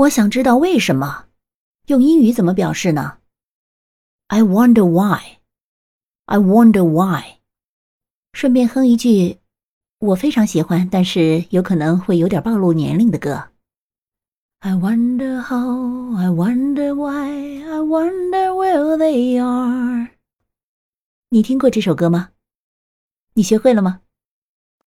我想知道为什么用英语怎么表示呢 i wonder why i wonder why 顺便哼一句我非常喜欢但是有可能会有点暴露年龄的歌 i wonder how i wonder why i wonder where they are 你听过这首歌吗你学会了吗